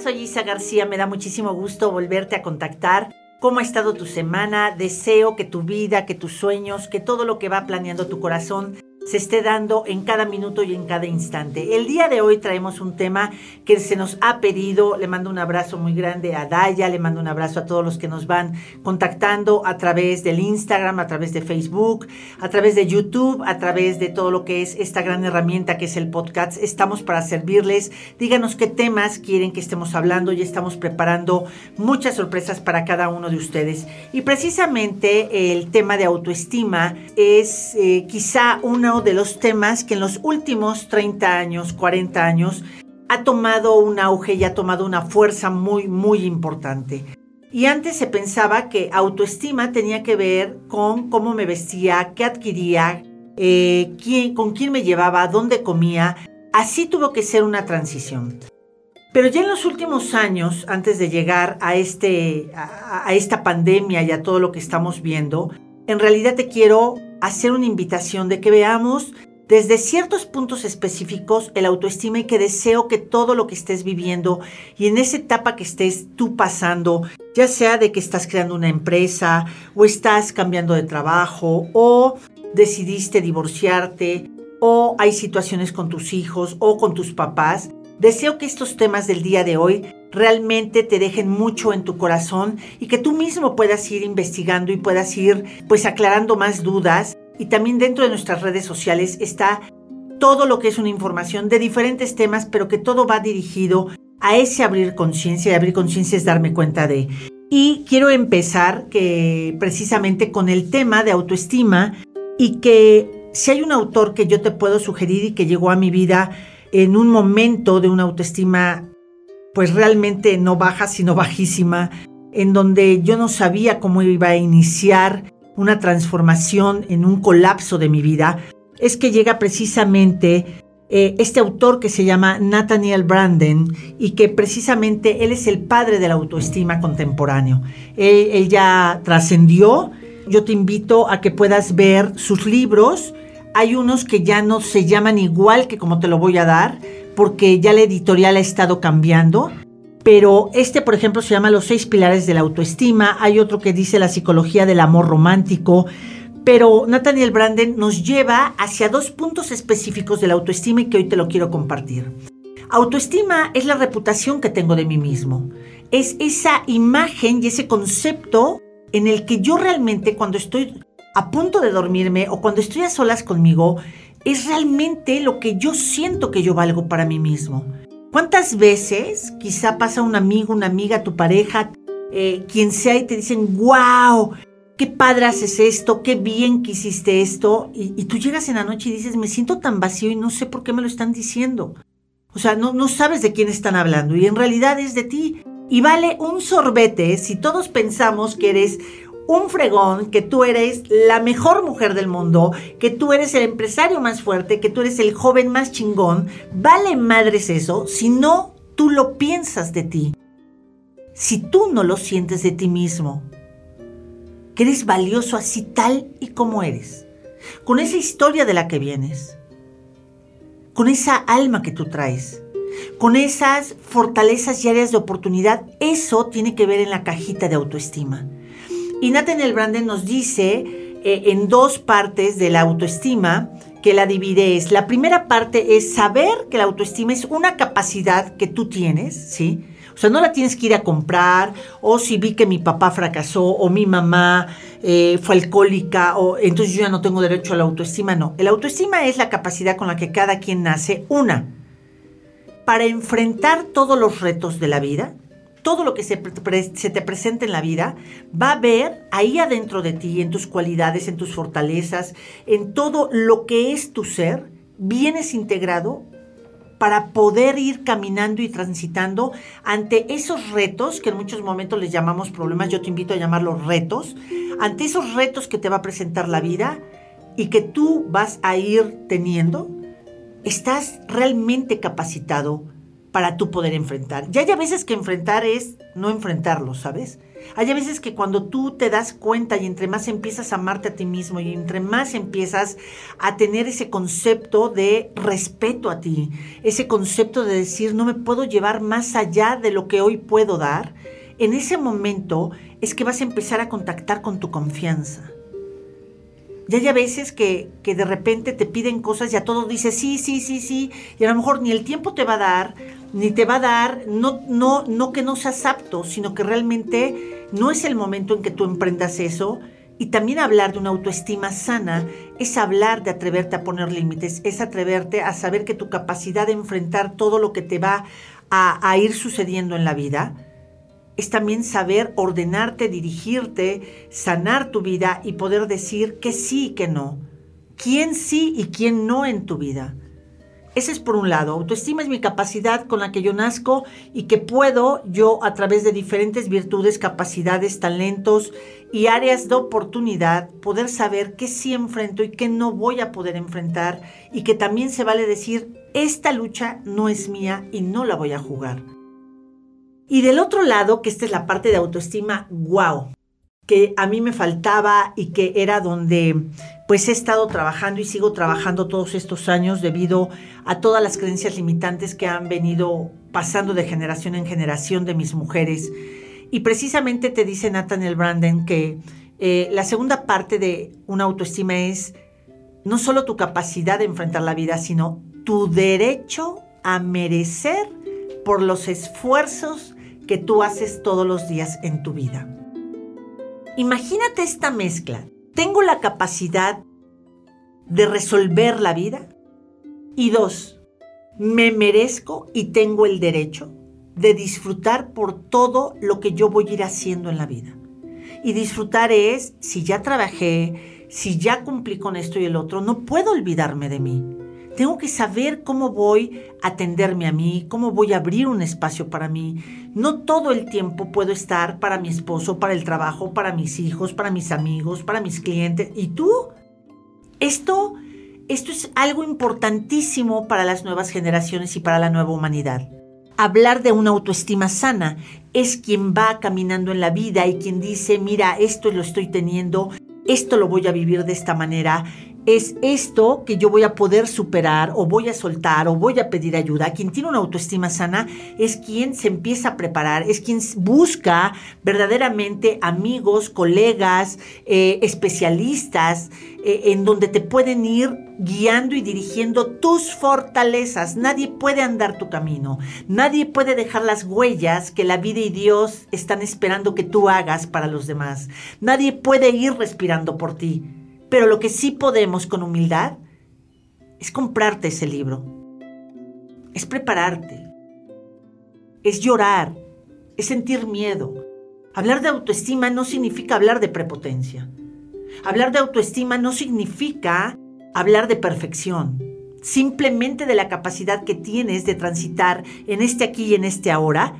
soy Isa García, me da muchísimo gusto volverte a contactar. ¿Cómo ha estado tu semana? Deseo que tu vida, que tus sueños, que todo lo que va planeando tu corazón se esté dando en cada minuto y en cada instante. El día de hoy traemos un tema que se nos ha pedido. Le mando un abrazo muy grande a Daya, le mando un abrazo a todos los que nos van contactando a través del Instagram, a través de Facebook, a través de YouTube, a través de todo lo que es esta gran herramienta que es el podcast. Estamos para servirles. Díganos qué temas quieren que estemos hablando. Ya estamos preparando muchas sorpresas para cada uno de ustedes. Y precisamente el tema de autoestima es eh, quizá de los temas que en los últimos 30 años, 40 años, ha tomado un auge y ha tomado una fuerza muy, muy importante. Y antes se pensaba que autoestima tenía que ver con cómo me vestía, qué adquiría, eh, quién, con quién me llevaba, dónde comía. Así tuvo que ser una transición. Pero ya en los últimos años, antes de llegar a, este, a esta pandemia y a todo lo que estamos viendo, en realidad te quiero hacer una invitación de que veamos desde ciertos puntos específicos el autoestima y que deseo que todo lo que estés viviendo y en esa etapa que estés tú pasando, ya sea de que estás creando una empresa o estás cambiando de trabajo o decidiste divorciarte o hay situaciones con tus hijos o con tus papás, deseo que estos temas del día de hoy realmente te dejen mucho en tu corazón y que tú mismo puedas ir investigando y puedas ir pues aclarando más dudas. Y también dentro de nuestras redes sociales está todo lo que es una información de diferentes temas, pero que todo va dirigido a ese abrir conciencia y abrir conciencia es darme cuenta de. Y quiero empezar que precisamente con el tema de autoestima y que si hay un autor que yo te puedo sugerir y que llegó a mi vida en un momento de una autoestima pues realmente no baja, sino bajísima, en donde yo no sabía cómo iba a iniciar una transformación en un colapso de mi vida, es que llega precisamente eh, este autor que se llama Nathaniel Branden y que precisamente él es el padre de la autoestima contemporáneo. Él, ya trascendió. Yo te invito a que puedas ver sus libros. Hay unos que ya no se llaman igual que como te lo voy a dar, porque ya la editorial ha estado cambiando. Pero este, por ejemplo, se llama Los seis pilares de la autoestima. Hay otro que dice la psicología del amor romántico. Pero Nathaniel Branden nos lleva hacia dos puntos específicos de la autoestima y que hoy te lo quiero compartir. Autoestima es la reputación que tengo de mí mismo. Es esa imagen y ese concepto en el que yo realmente cuando estoy a punto de dormirme o cuando estoy a solas conmigo, es realmente lo que yo siento que yo valgo para mí mismo. ¿Cuántas veces quizá pasa un amigo, una amiga, tu pareja, eh, quien sea y te dicen, wow, qué padre haces esto, qué bien que hiciste esto, y, tú llegas en la noche y dices, me siento tan vacío y no sé por qué me lo están diciendo. O sea, no, no sabes de quién están hablando y en realidad es de ti. Y vale un sorbete si todos pensamos que eres un fregón, que tú eres la mejor mujer del mundo, que tú eres el empresario más fuerte, que tú eres el joven más chingón. Vale madres eso si no tú lo piensas de ti. Si tú no lo sientes de ti mismo. Que eres valioso así tal y como eres. Con esa historia de la que vienes. Con esa alma que tú traes con esas fortalezas y áreas de oportunidad, eso tiene que ver en la cajita de autoestima. Y Nathaniel Branden nos dice eh, en dos partes de la autoestima que la divide es, la primera parte es saber que la autoestima es una capacidad que tú tienes, ¿sí? O sea, no la tienes que ir a comprar, o si vi que mi papá fracasó, o mi mamá eh, fue alcohólica, o entonces yo ya no tengo derecho a la autoestima, no. El autoestima es la capacidad con la que cada quien nace, una, para enfrentar todos los retos de la vida, todo lo que se, te presenta en la vida, va a ver ahí adentro de ti, en tus cualidades, en tus fortalezas, en todo lo que es tu ser, vienes integrado para poder ir caminando y transitando ante esos retos, que en muchos momentos les llamamos problemas, yo te invito a llamarlos retos, ante esos retos que te va a presentar la vida y que tú vas a ir teniendo, estás realmente capacitado para tú poder enfrentar. Ya hay a veces que enfrentar es no enfrentarlo, ¿sabes? Hay veces que cuando tú te das cuenta y entre más empiezas a amarte a ti mismo y entre más empiezas a tener ese concepto de respeto a ti, ese concepto de decir no me puedo llevar más allá de lo que hoy puedo dar, en ese momento es que vas a empezar a contactar con tu confianza. Ya hay a veces que, que, de repente te piden cosas y a todo dices sí, sí, sí, sí, y a lo mejor ni el tiempo te va a dar, ni te va a dar, no, no, no que no seas apto, sino que realmente no es el momento en que tú emprendas eso. Y también hablar de una autoestima sana es hablar de atreverte a poner límites, es atreverte a saber que tu capacidad de enfrentar todo lo que te va a, a ir sucediendo en la vida, es también saber ordenarte, dirigirte, sanar tu vida y poder decir que sí y que no. ¿Quién sí y quién no en tu vida? Ese es por un lado. Autoestima es mi capacidad con la que yo nazco y que puedo yo a través de diferentes virtudes, capacidades, talentos y áreas de oportunidad poder saber qué sí enfrento y qué no voy a poder enfrentar y que también se vale decir, esta lucha no es mía y no la voy a jugar. Y del otro lado, que esta es la parte de autoestima, wow, que a mí me faltaba y que era donde pues he estado trabajando y sigo trabajando todos estos años debido a todas las creencias limitantes que han venido pasando de generación en generación de mis mujeres. Y precisamente te dice Nathaniel Branden que eh, la segunda parte de una autoestima es no solo tu capacidad de enfrentar la vida, sino tu derecho a merecer por los esfuerzos que tú haces todos los días en tu vida. Imagínate esta mezcla. Tengo la capacidad de resolver la vida. Y dos, me merezco y tengo el derecho de disfrutar por todo lo que yo voy a ir haciendo en la vida. Y disfrutar es, si ya trabajé, si ya cumplí con esto y el otro, no puedo olvidarme de mí. Tengo que saber cómo voy a atenderme a mí, cómo voy a abrir un espacio para mí. No todo el tiempo puedo estar para mi esposo, para el trabajo, para mis hijos, para mis amigos, para mis clientes. ¿Y tú? Esto, esto es algo importantísimo para las nuevas generaciones y para la nueva humanidad. Hablar de una autoestima sana es quien va caminando en la vida y quien dice, mira, esto lo estoy teniendo, esto lo voy a vivir de esta manera, es esto que yo voy a poder superar o voy a soltar o voy a pedir ayuda. Quien tiene una autoestima sana es quien se empieza a preparar, es quien busca verdaderamente amigos, colegas, eh, especialistas, eh, en donde te pueden ir guiando y dirigiendo tus fortalezas. Nadie puede andar tu camino, nadie puede dejar las huellas que la vida y Dios están esperando que tú hagas para los demás. Nadie puede ir respirando por ti. Pero lo que sí podemos con humildad es comprarte ese libro, es prepararte, es llorar, es sentir miedo. Hablar de autoestima no significa hablar de prepotencia. Hablar de autoestima no significa hablar de perfección, simplemente de la capacidad que tienes de transitar en este aquí y en este ahora,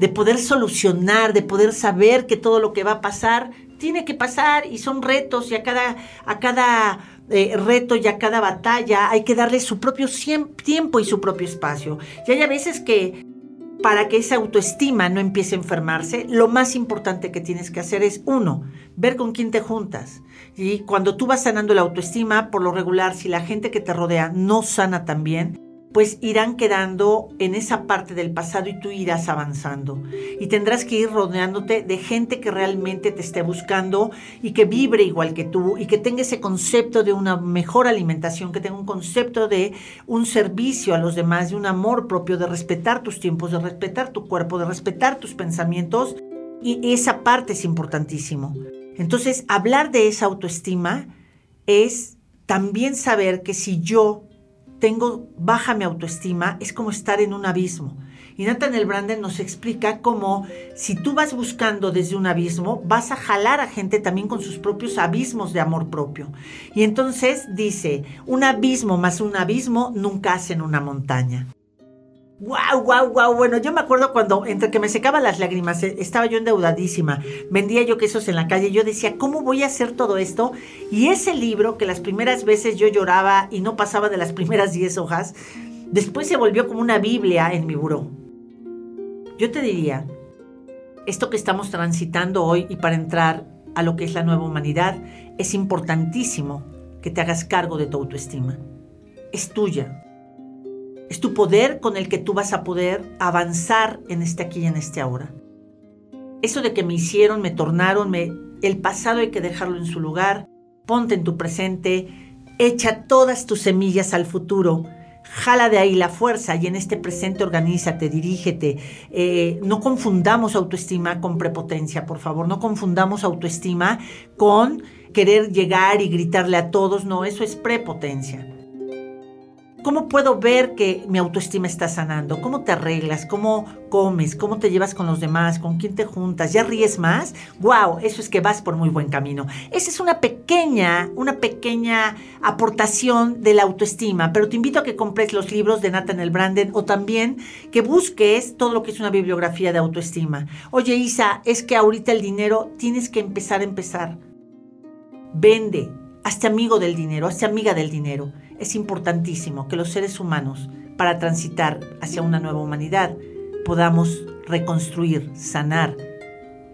de poder solucionar, de poder saber que todo lo que va a pasar tiene que pasar y son retos y a cada, a cada eh, reto y a cada batalla hay que darle su propio tiempo y su propio espacio. Y hay a veces que para que esa autoestima no empiece a enfermarse, lo más importante que tienes que hacer es, uno, ver con quién te juntas. Y cuando tú vas sanando la autoestima, por lo regular, si la gente que te rodea no sana también, pues irán quedando en esa parte del pasado y tú irás avanzando. Y tendrás que ir rodeándote de gente que realmente te esté buscando y que vibre igual que tú y que tenga ese concepto de una mejor alimentación, que tenga un concepto de un servicio a los demás, de un amor propio, de respetar tus tiempos, de respetar tu cuerpo, de respetar tus pensamientos. Y esa parte es importantísimo. Entonces, hablar de esa autoestima es también saber que si yo tengo baja mi autoestima, es como estar en un abismo. Y Nathaniel Branden nos explica cómo si tú vas buscando desde un abismo, vas a jalar a gente también con sus propios abismos de amor propio. Y entonces dice, un abismo más un abismo nunca hacen una montaña. ¡Wow, wow, wow! Bueno, yo me acuerdo cuando, entre que me secaban las lágrimas, eh, estaba yo endeudadísima, vendía yo quesos en la calle, yo decía, ¿cómo voy a hacer todo esto? Y ese libro, que las primeras veces yo lloraba y no pasaba de las primeras 10 hojas, después se volvió como una Biblia en mi buró. Yo te diría, esto que estamos transitando hoy y para entrar a lo que es la nueva humanidad, es importantísimo que te hagas cargo de tu autoestima. Es tuya. Es tu poder con el que tú vas a poder avanzar en este aquí y en este ahora. Eso de que me hicieron, me tornaron, el pasado hay que dejarlo en su lugar, ponte en tu presente, echa todas tus semillas al futuro, jala de ahí la fuerza y en este presente organízate, dirígete. Eh, no confundamos autoestima con prepotencia, por favor, no confundamos autoestima con querer llegar y gritarle a todos, no, eso es prepotencia. ¿Cómo puedo ver que mi autoestima está sanando? ¿Cómo te arreglas? ¿Cómo comes? ¿Cómo te llevas con los demás? ¿Con quién te juntas? ¿Ya ríes más? ¡Wow! Eso es que vas por muy buen camino. Esa es una pequeña, una pequeña aportación de la autoestima, pero te invito a que compres los libros de Nathaniel Branden o también que busques todo lo que es una bibliografía de autoestima. Oye, Isa, es que ahorita el dinero tienes que empezar a empezar. Vende, hazte amigo del dinero, hazte amiga del dinero es importantísimo que los seres humanos, para transitar hacia una nueva humanidad, podamos reconstruir, sanar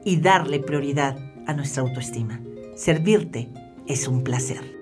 y darle prioridad a nuestra autoestima. Servirte es un placer.